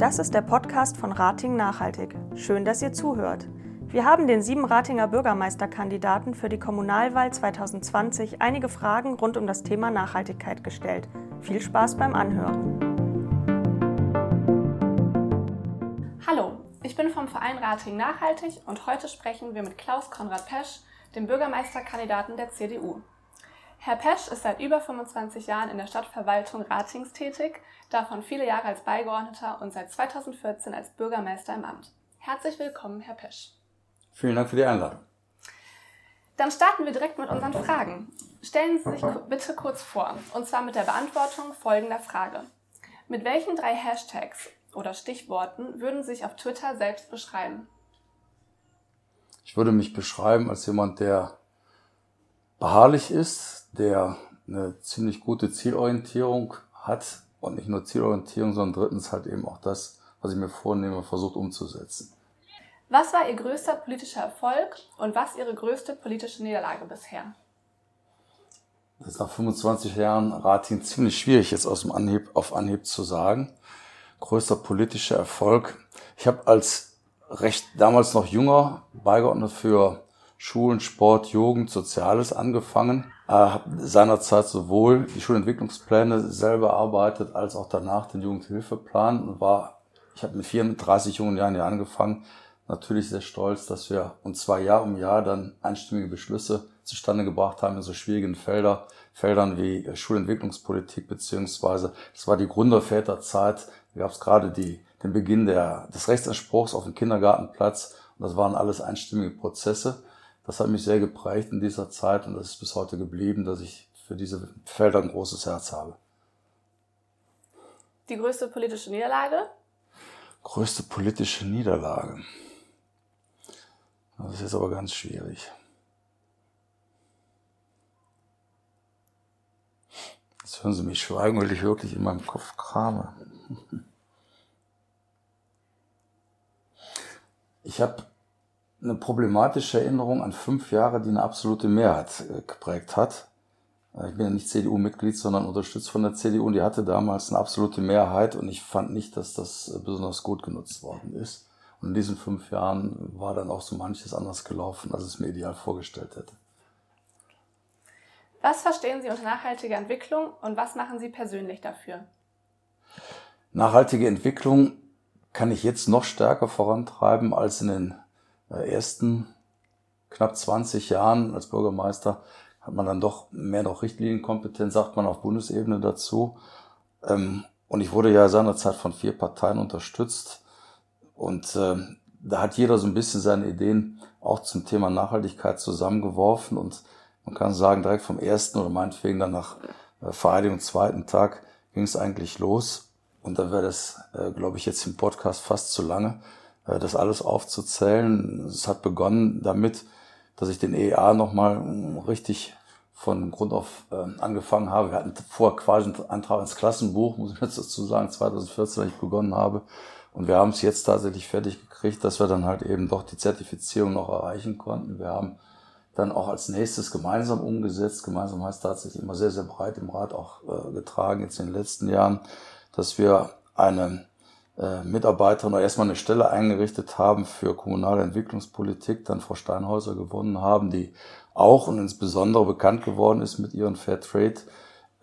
Das ist der Podcast von Rating Nachhaltig. Schön, dass ihr zuhört. Wir haben den sieben Ratinger Bürgermeisterkandidaten für die Kommunalwahl 2020 einige Fragen rund um das Thema Nachhaltigkeit gestellt. Viel Spaß beim Anhören. Hallo, ich bin vom Verein Rating Nachhaltig und heute sprechen wir mit Klaus Konrad Pesch, dem Bürgermeisterkandidaten der CDU. Herr Pesch ist seit über 25 Jahren in der Stadtverwaltung Ratings tätig, davon viele Jahre als Beigeordneter und seit 2014 als Bürgermeister im Amt. Herzlich willkommen, Herr Pesch. Vielen Dank für die Einladung. Dann starten wir direkt mit unseren Fragen. Stellen Sie sich bitte kurz vor, und zwar mit der Beantwortung folgender Frage. Mit welchen drei Hashtags oder Stichworten würden Sie sich auf Twitter selbst beschreiben? Ich würde mich beschreiben als jemand, der beharrlich ist, der eine ziemlich gute Zielorientierung hat und nicht nur Zielorientierung, sondern drittens halt eben auch das, was ich mir vornehme, versucht umzusetzen. Was war Ihr größter politischer Erfolg und was Ihre größte politische Niederlage bisher? Das ist nach 25 Jahren Rating ziemlich schwierig jetzt aus dem Anhieb auf Anhieb zu sagen. Größter politischer Erfolg. Ich habe als recht damals noch junger Beigeordneter für Schulen, Sport, Jugend, Soziales angefangen äh, habe seinerzeit sowohl die Schulentwicklungspläne selber erarbeitet, als auch danach den Jugendhilfeplan und war, ich habe mit 34 jungen Jahren hier angefangen, natürlich sehr stolz, dass wir uns zwar Jahr um Jahr dann einstimmige Beschlüsse zustande gebracht haben in so schwierigen Felder, Feldern wie Schulentwicklungspolitik beziehungsweise das war die Gründerväterzeit, da gab es gerade die, den Beginn der, des Rechtsanspruchs auf dem Kindergartenplatz und das waren alles einstimmige Prozesse. Das hat mich sehr geprägt in dieser Zeit und das ist bis heute geblieben, dass ich für diese Felder ein großes Herz habe. Die größte politische Niederlage? Größte politische Niederlage. Das ist jetzt aber ganz schwierig. Jetzt hören Sie mich schweigen, weil ich wirklich in meinem Kopf krame. Ich habe eine problematische Erinnerung an fünf Jahre, die eine absolute Mehrheit äh, geprägt hat. Äh, ich bin ja nicht CDU-Mitglied, sondern unterstützt von der CDU und die hatte damals eine absolute Mehrheit und ich fand nicht, dass das äh, besonders gut genutzt worden ist. Und in diesen fünf Jahren war dann auch so manches anders gelaufen, als es mir ideal vorgestellt hätte. Was verstehen Sie unter nachhaltiger Entwicklung und was machen Sie persönlich dafür? Nachhaltige Entwicklung kann ich jetzt noch stärker vorantreiben als in den ersten knapp 20 Jahren als Bürgermeister hat man dann doch mehr noch Richtlinienkompetenz, sagt man auf Bundesebene dazu. Ähm, und ich wurde ja seinerzeit von vier Parteien unterstützt. Und äh, da hat jeder so ein bisschen seine Ideen auch zum Thema Nachhaltigkeit zusammengeworfen. Und man kann sagen, direkt vom ersten oder meinetwegen dann nach äh, Vereidigung zweiten Tag ging es eigentlich los. Und da wäre das, glaube ich, jetzt im Podcast fast zu lange. Äh, das alles aufzuzählen. Es hat begonnen damit, dass ich den EEA nochmal hm, richtig von Grund auf äh, angefangen habe. Wir hatten vorher quasi einen Antrag ins Klassenbuch, muss ich jetzt dazu sagen, 2014, als ich begonnen habe. Und wir haben es jetzt tatsächlich fertig gekriegt, dass wir dann halt eben doch die Zertifizierung noch erreichen konnten. Wir haben dann auch als nächstes gemeinsam umgesetzt. Gemeinsam heißt tatsächlich immer sehr, sehr breit im Rat auch äh, getragen jetzt in den letzten Jahren, dass wir eine äh, Mitarbeiterin erstmal eine Stelle eingerichtet haben für kommunale Entwicklungspolitik, dann Frau Steinhäuser gewonnen haben, die auch und insbesondere bekannt geworden ist mit ihren Fair Trade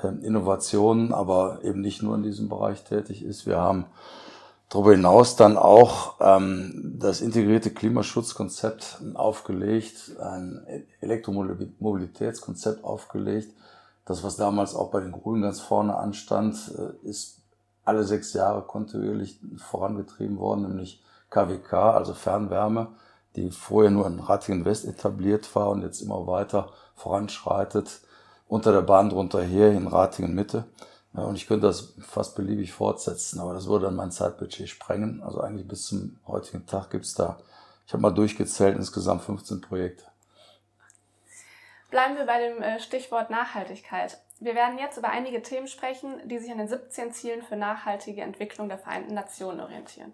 äh, Innovationen, aber eben nicht nur in diesem Bereich tätig ist. Wir haben darüber hinaus dann auch ähm, das integrierte Klimaschutzkonzept aufgelegt, ein Elektromobilitätskonzept aufgelegt. Das, was damals auch bei den Grünen ganz vorne anstand, äh, ist alle sechs Jahre kontinuierlich vorangetrieben worden, nämlich KWK, also Fernwärme, die vorher nur in Rattingen West etabliert war und jetzt immer weiter voranschreitet, unter der Bahn drunter her in Ratingen Mitte. Und ich könnte das fast beliebig fortsetzen, aber das würde dann mein Zeitbudget sprengen. Also eigentlich bis zum heutigen Tag gibt's da, ich habe mal durchgezählt, insgesamt 15 Projekte. Bleiben wir bei dem äh, Stichwort Nachhaltigkeit. Wir werden jetzt über einige Themen sprechen, die sich an den 17 Zielen für nachhaltige Entwicklung der Vereinten Nationen orientieren.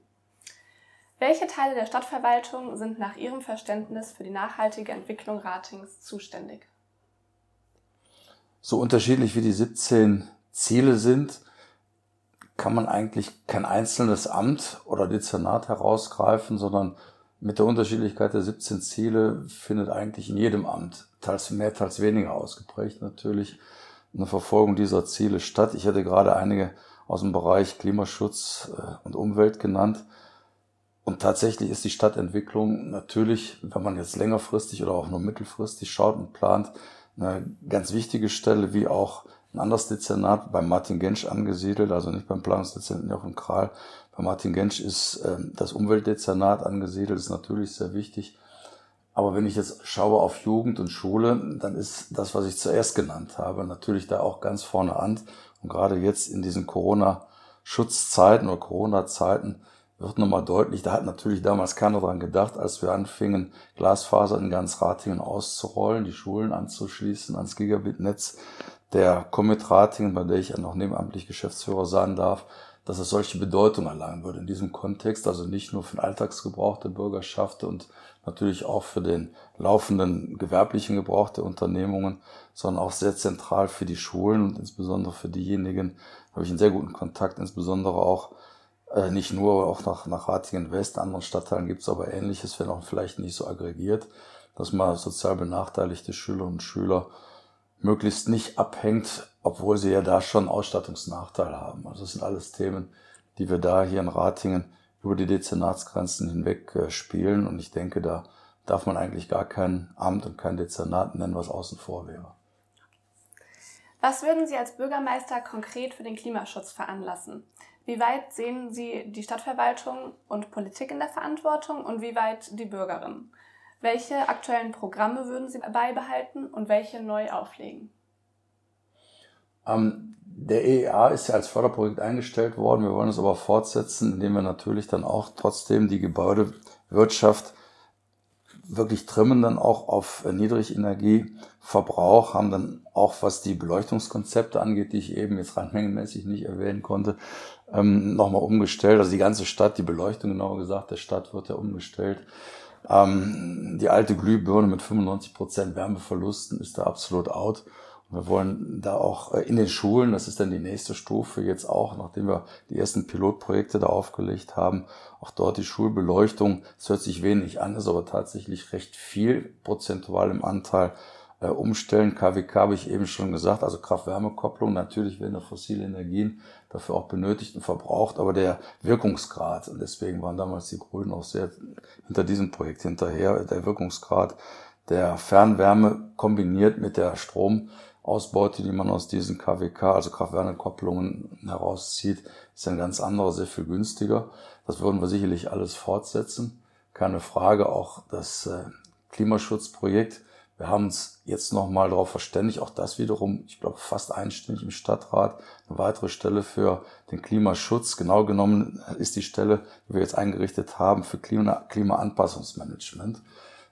Welche Teile der Stadtverwaltung sind nach Ihrem Verständnis für die nachhaltige Entwicklung Ratings zuständig? So unterschiedlich wie die 17 Ziele sind, kann man eigentlich kein einzelnes Amt oder Dezernat herausgreifen, sondern mit der Unterschiedlichkeit der 17 Ziele findet eigentlich in jedem Amt, teils mehr, teils weniger ausgeprägt natürlich, eine Verfolgung dieser Ziele statt. Ich hätte gerade einige aus dem Bereich Klimaschutz äh, und Umwelt genannt. Und tatsächlich ist die Stadtentwicklung natürlich, wenn man jetzt längerfristig oder auch nur mittelfristig schaut und plant, eine ganz wichtige Stelle, wie auch ein anderes Dezernat bei Martin Gensch angesiedelt, also nicht beim Planungsdezernat Jochen Kral. Bei Martin Gensch ist äh, das Umweltdezernat angesiedelt, ist natürlich sehr wichtig. Aber wenn ich jetzt schaue auf Jugend und Schule, dann ist das, was ich zuerst genannt habe, natürlich da auch ganz vorne an. Und gerade jetzt in diesen Corona-Schutzzeiten oder Corona-Zeiten wird nochmal deutlich, da hat natürlich damals keiner dran gedacht, als wir anfingen, Glasfaser in ganz Ratingen auszurollen, die Schulen anzuschließen ans Gigabit-Netz der Comet Ratingen, bei der ich ja noch nebenamtlich Geschäftsführer sein darf, dass es solche Bedeutung erlangen würde in diesem Kontext, also nicht nur für den Alltagsgebrauch der Bürgerschaft und natürlich auch für den laufenden gewerblichen Gebrauch der Unternehmungen, sondern auch sehr zentral für die Schulen und insbesondere für diejenigen, habe ich einen sehr guten Kontakt, insbesondere auch äh, nicht nur auch nach, nach Ratingen West, anderen Stadtteilen gibt es aber ähnliches, wenn auch vielleicht nicht so aggregiert, dass man sozial benachteiligte Schülerinnen und Schüler möglichst nicht abhängt, obwohl sie ja da schon Ausstattungsnachteil haben. Also das sind alles Themen, die wir da hier in Ratingen über die Dezernatsgrenzen hinweg äh, spielen. Und ich denke, da darf man eigentlich gar kein Amt und kein Dezernat nennen, was außen vor wäre. Was würden Sie als Bürgermeister konkret für den Klimaschutz veranlassen? Wie weit sehen Sie die Stadtverwaltung und Politik in der Verantwortung und wie weit die Bürgerinnen? Welche aktuellen Programme würden Sie beibehalten und welche neu auflegen? Ähm, der EEA ist ja als Förderprojekt eingestellt worden. Wir wollen es aber fortsetzen, indem wir natürlich dann auch trotzdem die Gebäudewirtschaft wirklich trimmen dann auch auf Niedrigenergieverbrauch, haben dann auch, was die Beleuchtungskonzepte angeht, die ich eben jetzt rein mengenmäßig nicht erwähnen konnte, ähm, nochmal umgestellt. Also die ganze Stadt, die Beleuchtung genauer gesagt, der Stadt wird ja umgestellt. Ähm, die alte Glühbirne mit 95 Prozent Wärmeverlusten ist da absolut out. Wir wollen da auch äh, in den Schulen, das ist dann die nächste Stufe jetzt auch, nachdem wir die ersten Pilotprojekte da aufgelegt haben, auch dort die Schulbeleuchtung, es hört sich wenig an, ist aber tatsächlich recht viel prozentual im Anteil äh, umstellen. KWK habe ich eben schon gesagt, also Kraft-Wärme-Kopplung, natürlich werden fossile Energien dafür auch benötigt und verbraucht, aber der Wirkungsgrad, und deswegen waren damals die Grünen auch sehr hinter diesem Projekt hinterher, der Wirkungsgrad der Fernwärme kombiniert mit der Stromausbeute, die man aus diesen KWK, also Kraft-Wärme-Kopplungen herauszieht, ist ein ganz anderer, sehr viel günstiger. Das würden wir sicherlich alles fortsetzen. Keine Frage, auch das äh, Klimaschutzprojekt wir haben uns jetzt nochmal darauf verständigt, auch das wiederum, ich glaube, fast einstimmig im Stadtrat, eine weitere Stelle für den Klimaschutz. Genau genommen ist die Stelle, die wir jetzt eingerichtet haben, für Klima Klimaanpassungsmanagement.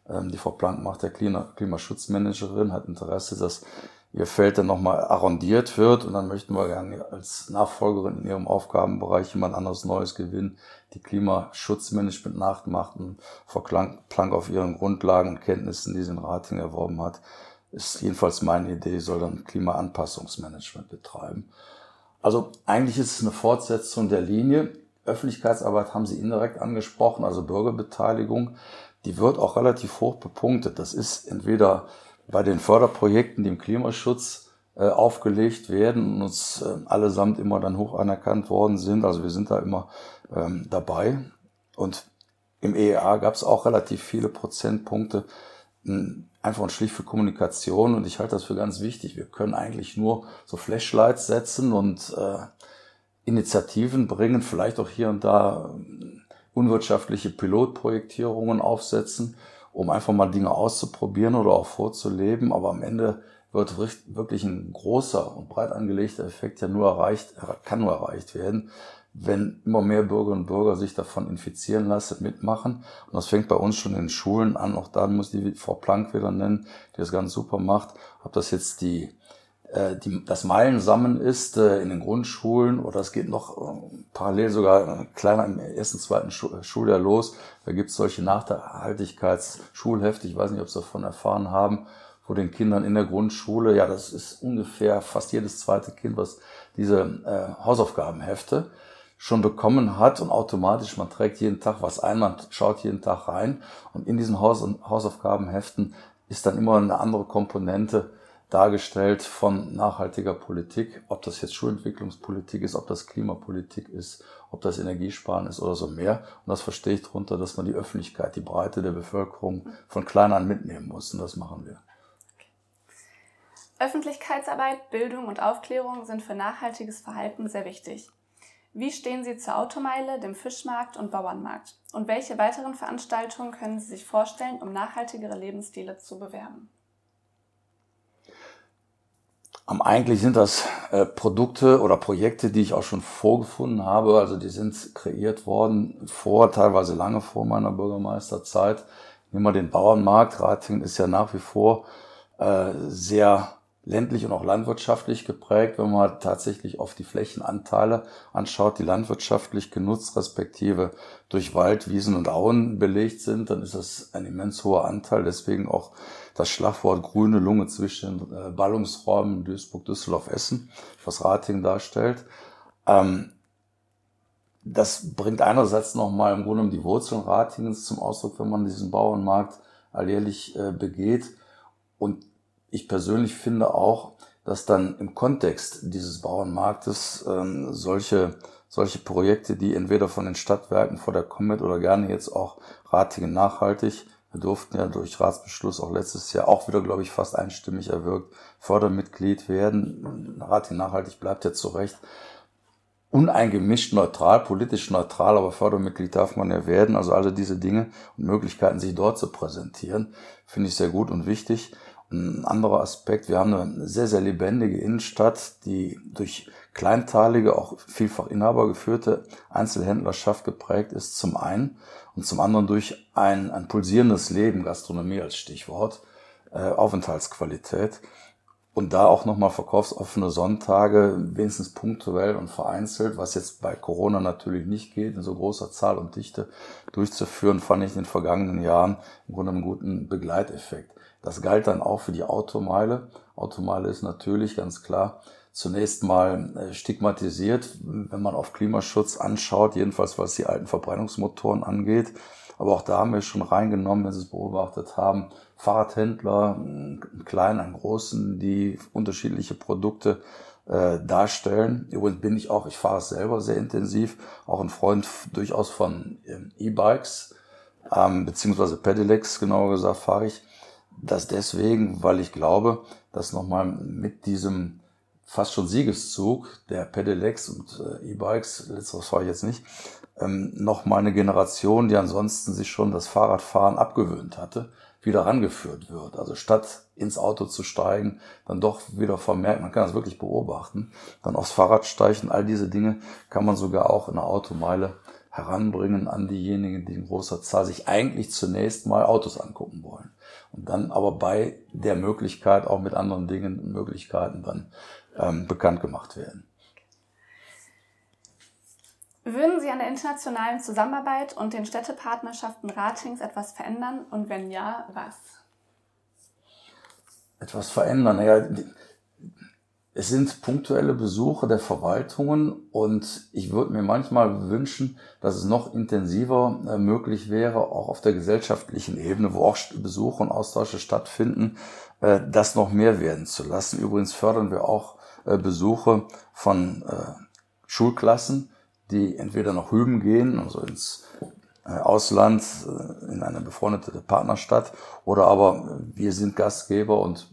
Ähm, die Frau Plank macht der Klima Klimaschutzmanagerin, hat Interesse, dass ihr Feld dann nochmal arrondiert wird und dann möchten wir gerne als Nachfolgerin in ihrem Aufgabenbereich jemand anderes Neues gewinnen, die Klimaschutzmanagement nachmacht und Frau Plank auf ihren Grundlagen und Kenntnissen, die sie in Rating erworben hat, ist jedenfalls meine Idee, soll dann Klimaanpassungsmanagement betreiben. Also eigentlich ist es eine Fortsetzung der Linie. Öffentlichkeitsarbeit haben Sie indirekt angesprochen, also Bürgerbeteiligung. Die wird auch relativ hoch bepunktet. Das ist entweder bei den Förderprojekten, die im Klimaschutz äh, aufgelegt werden und uns äh, allesamt immer dann hoch anerkannt worden sind. Also wir sind da immer ähm, dabei. Und im EEA gab es auch relativ viele Prozentpunkte, mh, hm, einfach und schlicht für Kommunikation. Und ich halte das für ganz wichtig. Wir können eigentlich nur so Flashlights setzen und äh, Initiativen bringen, vielleicht auch hier und da äh, unwirtschaftliche Pilotprojektierungen aufsetzen um einfach mal Dinge auszuprobieren oder auch vorzuleben. Aber am Ende wird wirklich ein großer und breit angelegter Effekt ja nur erreicht, kann nur erreicht werden, wenn immer mehr Bürgerinnen und Bürger sich davon infizieren lassen, mitmachen. Und das fängt bei uns schon in den Schulen an. Auch da muss die Frau Plank wieder nennen, die das ganz super macht. Ob das jetzt die äh, die, das Meilensammeln ist äh, in den Grundschulen oder es geht noch äh, parallel sogar kleiner im ersten, zweiten Schuljahr los. Da gibt es solche Nachhaltigkeitsschulhefte, ich weiß nicht, ob Sie davon erfahren haben, wo den Kindern in der Grundschule, ja, das ist ungefähr fast jedes zweite Kind, was diese äh, Hausaufgabenhefte schon bekommen hat und automatisch, man trägt jeden Tag was ein, man schaut jeden Tag rein und in diesen Haus Hausaufgabenheften ist dann immer eine andere Komponente dargestellt von nachhaltiger Politik, ob das jetzt Schulentwicklungspolitik ist, ob das Klimapolitik ist, ob das Energiesparen ist oder so mehr. Und das verstehe ich darunter, dass man die Öffentlichkeit, die Breite der Bevölkerung von klein an mitnehmen muss. Und das machen wir. Öffentlichkeitsarbeit, Bildung und Aufklärung sind für nachhaltiges Verhalten sehr wichtig. Wie stehen Sie zur Automeile, dem Fischmarkt und Bauernmarkt? Und welche weiteren Veranstaltungen können Sie sich vorstellen, um nachhaltigere Lebensstile zu bewerben? Eigentlich sind das äh, Produkte oder Projekte, die ich auch schon vorgefunden habe. Also die sind kreiert worden vor, teilweise lange vor meiner Bürgermeisterzeit. Nehmen wir den Bauernmarkt. Ratingen ist ja nach wie vor äh, sehr ländlich und auch landwirtschaftlich geprägt. Wenn man tatsächlich auf die Flächenanteile anschaut, die landwirtschaftlich genutzt, respektive durch Wald, Wiesen und Auen belegt sind, dann ist das ein immens hoher Anteil. Deswegen auch das Schlagwort grüne Lunge zwischen äh, Ballungsräumen Duisburg, Düsseldorf, Essen, was Rating darstellt. Ähm, das bringt einerseits nochmal im Grunde die Wurzeln Ratingens zum Ausdruck, wenn man diesen Bauernmarkt alljährlich äh, begeht. Und ich persönlich finde auch, dass dann im Kontext dieses Bauernmarktes ähm, solche, solche Projekte, die entweder von den Stadtwerken vor der Comet oder gerne jetzt auch Ratingen nachhaltig wir durften ja durch Ratsbeschluss auch letztes Jahr auch wieder, glaube ich, fast einstimmig erwirkt Fördermitglied werden. Rating nachhaltig bleibt ja zu Recht uneingemischt neutral, politisch neutral, aber Fördermitglied darf man ja werden. Also alle diese Dinge und Möglichkeiten, sich dort zu präsentieren, finde ich sehr gut und wichtig. Ein anderer Aspekt, wir haben eine sehr, sehr lebendige Innenstadt, die durch kleinteilige, auch vielfach inhabergeführte Einzelhändlerschaft geprägt ist, zum einen und zum anderen durch ein, ein pulsierendes Leben, Gastronomie als Stichwort, äh, Aufenthaltsqualität und da auch nochmal verkaufsoffene Sonntage, wenigstens punktuell und vereinzelt, was jetzt bei Corona natürlich nicht geht, in so großer Zahl und Dichte durchzuführen, fand ich in den vergangenen Jahren im Grunde einen guten Begleiteffekt. Das galt dann auch für die Automeile. Automeile ist natürlich ganz klar zunächst mal äh, stigmatisiert, wenn man auf Klimaschutz anschaut, jedenfalls was die alten Verbrennungsmotoren angeht. Aber auch da haben wir schon reingenommen, wenn Sie es beobachtet haben, Fahrradhändler, einen kleinen, einen großen, die unterschiedliche Produkte äh, darstellen. Übrigens bin ich auch, ich fahre es selber sehr intensiv, auch ein Freund durchaus von ähm, E-Bikes, ähm, beziehungsweise Pedelecs, genauer gesagt, fahre ich. Das deswegen, weil ich glaube, dass nochmal mit diesem fast schon Siegeszug der Pedelecs und äh, E-Bikes, letzteres fahre ich jetzt nicht, ähm, nochmal eine Generation, die ansonsten sich schon das Fahrradfahren abgewöhnt hatte, wieder rangeführt wird. Also statt ins Auto zu steigen, dann doch wieder vermerkt, man kann das wirklich beobachten, dann aufs Fahrrad steigen, all diese Dinge kann man sogar auch in der Automeile heranbringen an diejenigen, die in großer Zahl sich eigentlich zunächst mal Autos angucken wollen. Und dann aber bei der Möglichkeit auch mit anderen Dingen und Möglichkeiten dann ähm, bekannt gemacht werden. Würden Sie an der internationalen Zusammenarbeit und den Städtepartnerschaften Ratings etwas verändern und wenn ja, was? Etwas verändern? Naja, es sind punktuelle Besuche der Verwaltungen und ich würde mir manchmal wünschen, dass es noch intensiver äh, möglich wäre, auch auf der gesellschaftlichen Ebene, wo auch Besuche und Austausche stattfinden, äh, das noch mehr werden zu lassen. Übrigens fördern wir auch äh, Besuche von Schulklassen, die entweder nach Hüben gehen, also ins Ausland, in eine befreundete Partnerstadt, oder aber wir sind Gastgeber und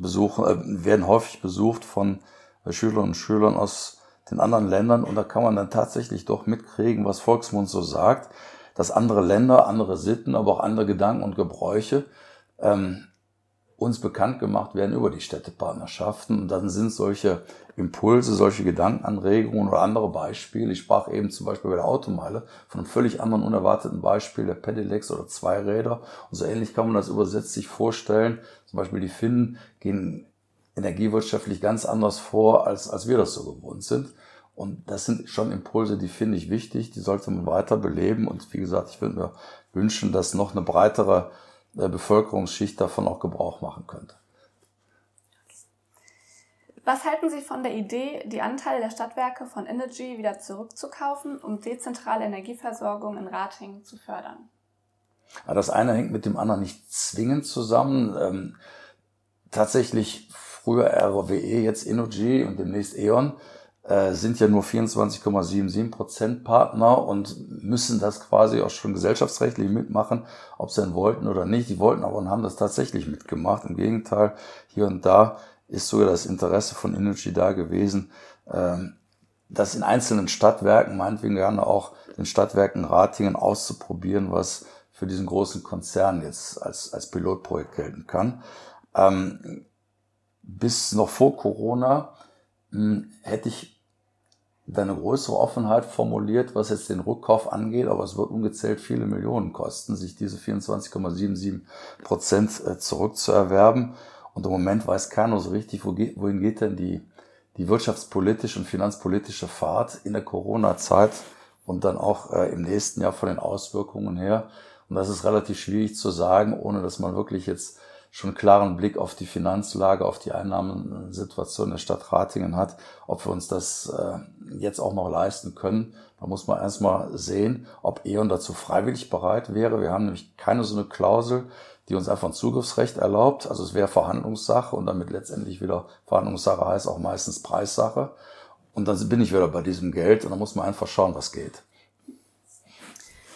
besuchen, äh, werden häufig besucht von äh, Schülerinnen und Schülern aus den anderen Ländern. Und da kann man dann tatsächlich doch mitkriegen, was Volksmund so sagt, dass andere Länder, andere Sitten, aber auch andere Gedanken und Gebräuche ähm, uns bekannt gemacht werden über die Städtepartnerschaften. Und dann sind solche Impulse, solche Gedankenanregungen oder andere Beispiele. Ich sprach eben zum Beispiel bei der Automeile von einem völlig anderen unerwarteten Beispiel der Pedelecs oder Zweiräder. Und so ähnlich kann man das übersetzt sich vorstellen. Zum Beispiel die Finnen gehen energiewirtschaftlich ganz anders vor, als, als wir das so gewohnt sind. Und das sind schon Impulse, die finde ich wichtig, die sollte man weiter beleben. Und wie gesagt, ich würde mir wünschen, dass noch eine breitere Bevölkerungsschicht davon auch Gebrauch machen könnte. Was halten Sie von der Idee, die Anteile der Stadtwerke von Energy wieder zurückzukaufen, um dezentrale Energieversorgung in Ratingen zu fördern? Das eine hängt mit dem anderen nicht zwingend zusammen. Ähm, tatsächlich früher RWE, jetzt Energy und demnächst E.ON äh, sind ja nur 24,77 Prozent Partner und müssen das quasi auch schon gesellschaftsrechtlich mitmachen, ob sie denn wollten oder nicht. Die wollten aber und haben das tatsächlich mitgemacht. Im Gegenteil, hier und da ist sogar das Interesse von Energy da gewesen, ähm, das in einzelnen Stadtwerken, meinetwegen gerne auch den Stadtwerken Ratingen auszuprobieren, was für diesen großen Konzern jetzt als, als Pilotprojekt gelten kann. Ähm, bis noch vor Corona hm, hätte ich eine größere Offenheit formuliert, was jetzt den Rückkauf angeht, aber es wird ungezählt viele Millionen kosten, sich diese 24,77 Prozent äh, zurückzuerwerben. Und im Moment weiß keiner so richtig, wohin geht denn die, die wirtschaftspolitische und finanzpolitische Fahrt in der Corona-Zeit und dann auch äh, im nächsten Jahr von den Auswirkungen her. Und das ist relativ schwierig zu sagen, ohne dass man wirklich jetzt schon einen klaren Blick auf die Finanzlage, auf die Einnahmensituation der Stadt Ratingen hat, ob wir uns das äh, jetzt auch noch leisten können. Da muss man erstmal sehen, ob E.ON dazu freiwillig bereit wäre. Wir haben nämlich keine so eine Klausel, die uns einfach ein Zugriffsrecht erlaubt. Also es wäre Verhandlungssache und damit letztendlich wieder Verhandlungssache heißt auch meistens Preissache. Und dann bin ich wieder bei diesem Geld und dann muss man einfach schauen, was geht.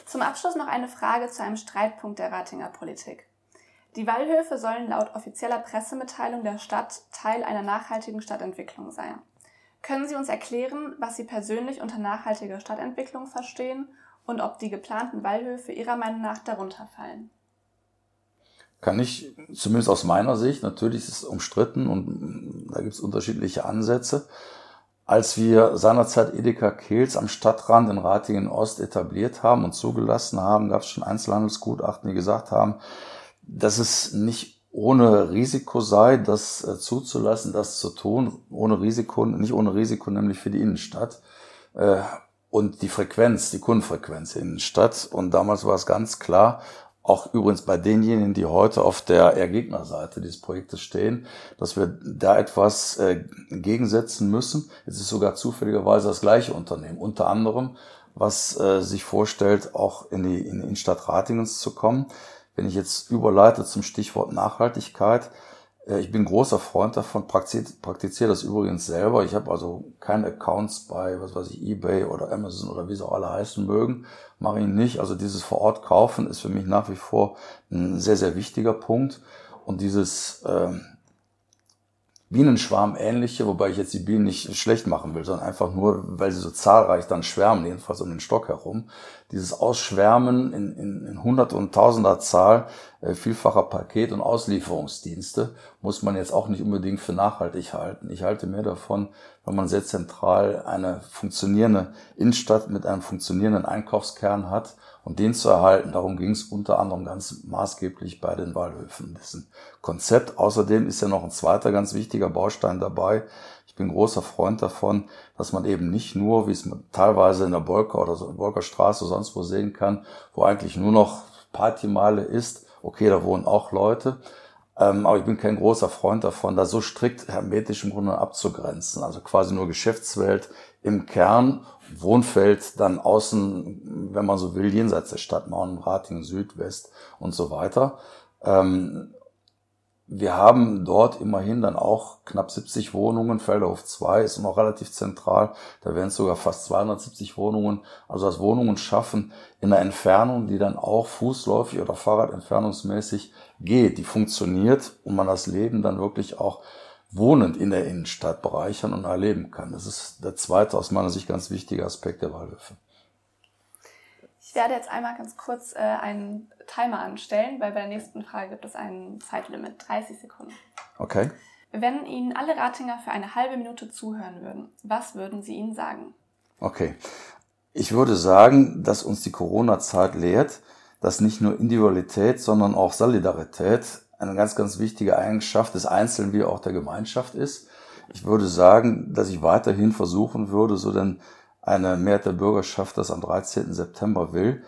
Zum Abschluss noch eine Frage zu einem Streitpunkt der Ratinger Politik. Die Wallhöfe sollen laut offizieller Pressemitteilung der Stadt Teil einer nachhaltigen Stadtentwicklung sein. Können Sie uns erklären, was Sie persönlich unter nachhaltiger Stadtentwicklung verstehen und ob die geplanten Wallhöfe Ihrer Meinung nach darunter fallen? kann ich, zumindest aus meiner Sicht, natürlich ist es umstritten und da gibt es unterschiedliche Ansätze. Als wir seinerzeit Edeka Kehls am Stadtrand in Ratingen Ost etabliert haben und zugelassen haben, gab es schon Einzelhandelsgutachten, die gesagt haben, dass es nicht ohne Risiko sei, das äh, zuzulassen, das zu tun, ohne Risiko, nicht ohne Risiko, nämlich für die Innenstadt. Äh, und die Frequenz, die Kundenfrequenz in der Innenstadt. Und damals war es ganz klar, auch übrigens bei denjenigen, die heute auf der eher Gegnerseite dieses Projektes stehen, dass wir da etwas äh, gegensetzen müssen. Es ist sogar zufälligerweise das gleiche Unternehmen, unter anderem, was äh, sich vorstellt, auch in die, in die Innenstadt Ratingens zu kommen. Wenn ich jetzt überleite zum Stichwort Nachhaltigkeit, äh, ich bin großer Freund davon, praktiziere das übrigens selber. Ich habe also keine Accounts bei, was weiß ich, eBay oder Amazon oder wie sie alle heißen mögen. Mache ich nicht. Also dieses vor Ort kaufen ist für mich nach wie vor ein sehr, sehr wichtiger Punkt. Und dieses äh, Bienenschwarm ähnliche, wobei ich jetzt die Bienen nicht schlecht machen will, sondern einfach nur, weil sie so zahlreich dann schwärmen, jedenfalls um den Stock herum. Dieses Ausschwärmen in, in, in Hundert- und Tausender Zahl äh, vielfacher Paket- und Auslieferungsdienste muss man jetzt auch nicht unbedingt für nachhaltig halten. Ich halte mehr davon, wenn man sehr zentral eine funktionierende Innenstadt mit einem funktionierenden Einkaufskern hat und den zu erhalten. Darum ging es unter anderem ganz maßgeblich bei den ist ein Konzept. Außerdem ist ja noch ein zweiter ganz wichtiger Baustein dabei. Ich bin großer Freund davon, dass man eben nicht nur, wie es man teilweise in der Bolker oder so, Bolkerstraße oder sonst wo sehen kann, wo eigentlich nur noch Partymeile ist. Okay, da wohnen auch Leute. Ähm, aber ich bin kein großer Freund davon, da so strikt hermetisch im Grunde abzugrenzen. Also quasi nur Geschäftswelt im Kern Wohnfeld dann außen, wenn man so will, jenseits der Stadtmauern, Ratingen, Südwest und so weiter. Ähm, wir haben dort immerhin dann auch knapp 70 Wohnungen. Felderhof 2 ist noch relativ zentral. Da wären es sogar fast 270 Wohnungen. Also das Wohnungen schaffen in einer Entfernung, die dann auch fußläufig oder fahrradentfernungsmäßig geht, die funktioniert und man das Leben dann wirklich auch wohnend in der Innenstadt bereichern und erleben kann. Das ist der zweite aus meiner Sicht ganz wichtige Aspekt der Waldhöfe. Ich werde jetzt einmal ganz kurz äh, einen Timer anstellen, weil bei der nächsten Frage gibt es ein Zeitlimit, 30 Sekunden. Okay. Wenn Ihnen alle Ratinger für eine halbe Minute zuhören würden, was würden Sie ihnen sagen? Okay. Ich würde sagen, dass uns die Corona-Zeit lehrt, dass nicht nur Individualität, sondern auch Solidarität eine ganz, ganz wichtige Eigenschaft des Einzelnen wie auch der Gemeinschaft ist. Ich würde sagen, dass ich weiterhin versuchen würde, so denn eine Mehrheit der Bürgerschaft das am 13. September will,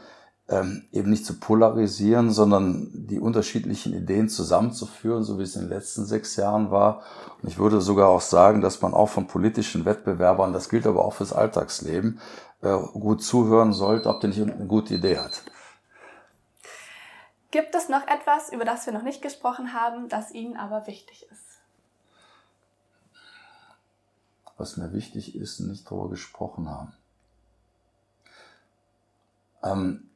ähm, eben nicht zu polarisieren, sondern die unterschiedlichen Ideen zusammenzuführen, so wie es in den letzten sechs Jahren war. Und ich würde sogar auch sagen, dass man auch von politischen Wettbewerbern, das gilt aber auch fürs Alltagsleben, äh, gut zuhören sollte, ob der nicht eine gute Idee hat. Gibt es noch etwas, über das wir noch nicht gesprochen haben, das Ihnen aber wichtig ist? Was mir wichtig ist, nicht darüber gesprochen haben. Ähm,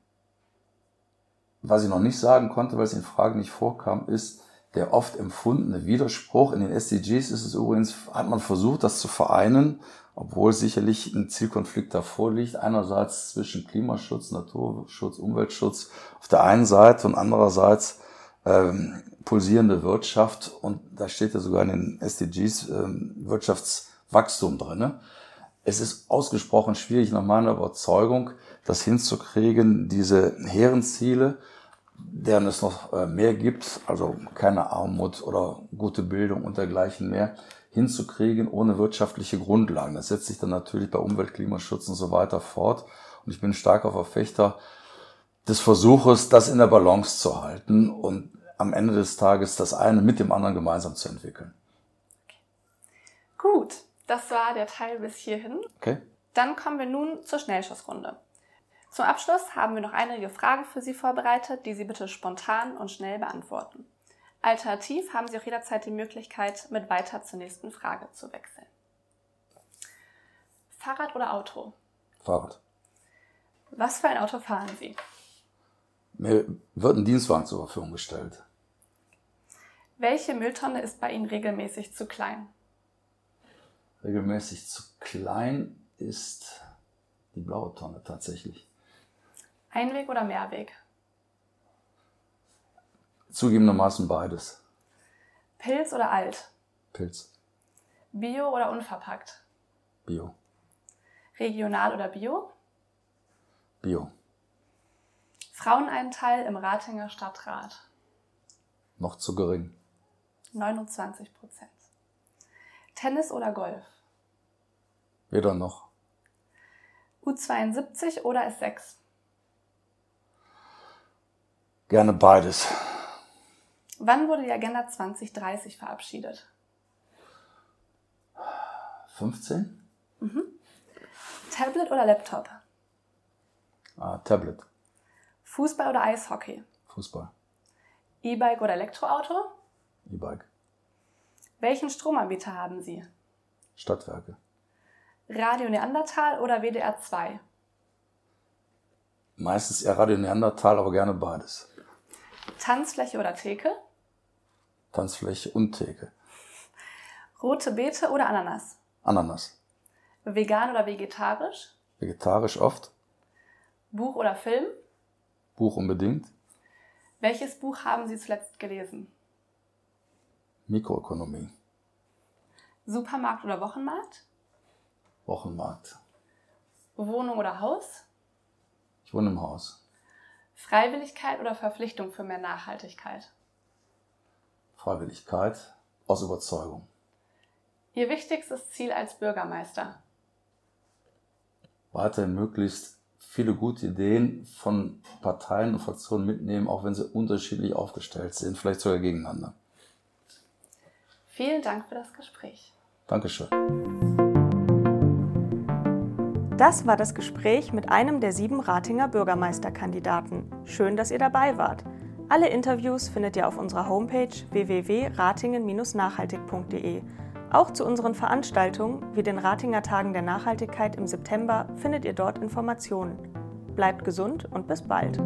was ich noch nicht sagen konnte, weil es in Fragen nicht vorkam, ist der oft empfundene Widerspruch. In den SDGs ist es übrigens, hat man versucht, das zu vereinen, obwohl sicherlich ein Zielkonflikt davor liegt. Einerseits zwischen Klimaschutz, Naturschutz, Umweltschutz auf der einen Seite und andererseits ähm, pulsierende Wirtschaft. Und da steht ja sogar in den SDGs ähm, Wirtschaftswachstum drin. Es ist ausgesprochen schwierig nach meiner Überzeugung, das hinzukriegen, diese hehren Ziele, deren es noch äh, mehr gibt, also keine Armut oder gute Bildung und dergleichen mehr, hinzukriegen ohne wirtschaftliche Grundlagen. Das setzt sich dann natürlich bei Umwelt, Klimaschutz und so weiter fort. Und ich bin starker Verfechter des Versuches, das in der Balance zu halten und am Ende des Tages das eine mit dem anderen gemeinsam zu entwickeln. Gut, das war der Teil bis hierhin. Okay. Dann kommen wir nun zur Schnellschussrunde. Zum Abschluss haben wir noch einige Fragen für Sie vorbereitet, die Sie bitte spontan und schnell beantworten. Alternativ haben Sie auch jederzeit die Möglichkeit, mit weiter zur nächsten Frage zu wechseln. Fahrrad oder Auto? Fahrrad. Was für ein Auto fahren Sie? Mir wird ein Dienstwagen zur Verfügung gestellt. Welche Mülltonne ist bei Ihnen regelmäßig zu klein? Regelmäßig zu klein ist die blaue Tonne tatsächlich. Einweg oder Mehrweg? Zugegebenermaßen beides. Pilz oder alt? Pilz. Bio oder unverpackt? Bio. Regional oder Bio? Bio. Fraueneinteil im Ratinger Stadtrat? Noch zu gering. 29 Prozent. Tennis oder Golf? Weder noch. U72 oder S6? Gerne beides. Wann wurde die Agenda 2030 verabschiedet? 15? Mhm. Tablet oder Laptop? Ah, Tablet. Fußball oder Eishockey? Fußball. E-Bike oder Elektroauto? E-Bike. Welchen Stromanbieter haben Sie? Stadtwerke. Radio Neandertal oder WDR 2? Meistens eher Radio Neandertal, aber gerne beides. Tanzfläche oder Theke? Tanzfläche und Theke. Rote Beete oder Ananas? Ananas. Vegan oder vegetarisch? Vegetarisch oft. Buch oder Film? Buch unbedingt. Welches Buch haben Sie zuletzt gelesen? Mikroökonomie. Supermarkt oder Wochenmarkt? Wochenmarkt. Wohnung oder Haus? Ich wohne im Haus. Freiwilligkeit oder Verpflichtung für mehr Nachhaltigkeit? Freiwilligkeit aus Überzeugung. Ihr wichtigstes Ziel als Bürgermeister? Weiterhin möglichst viele gute Ideen von Parteien und Fraktionen mitnehmen, auch wenn sie unterschiedlich aufgestellt sind, vielleicht sogar gegeneinander. Vielen Dank für das Gespräch. Dankeschön. Das war das Gespräch mit einem der sieben Ratinger Bürgermeisterkandidaten. Schön, dass ihr dabei wart. Alle Interviews findet ihr auf unserer Homepage www.ratingen-nachhaltig.de. Auch zu unseren Veranstaltungen wie den Ratinger Tagen der Nachhaltigkeit im September findet ihr dort Informationen. Bleibt gesund und bis bald.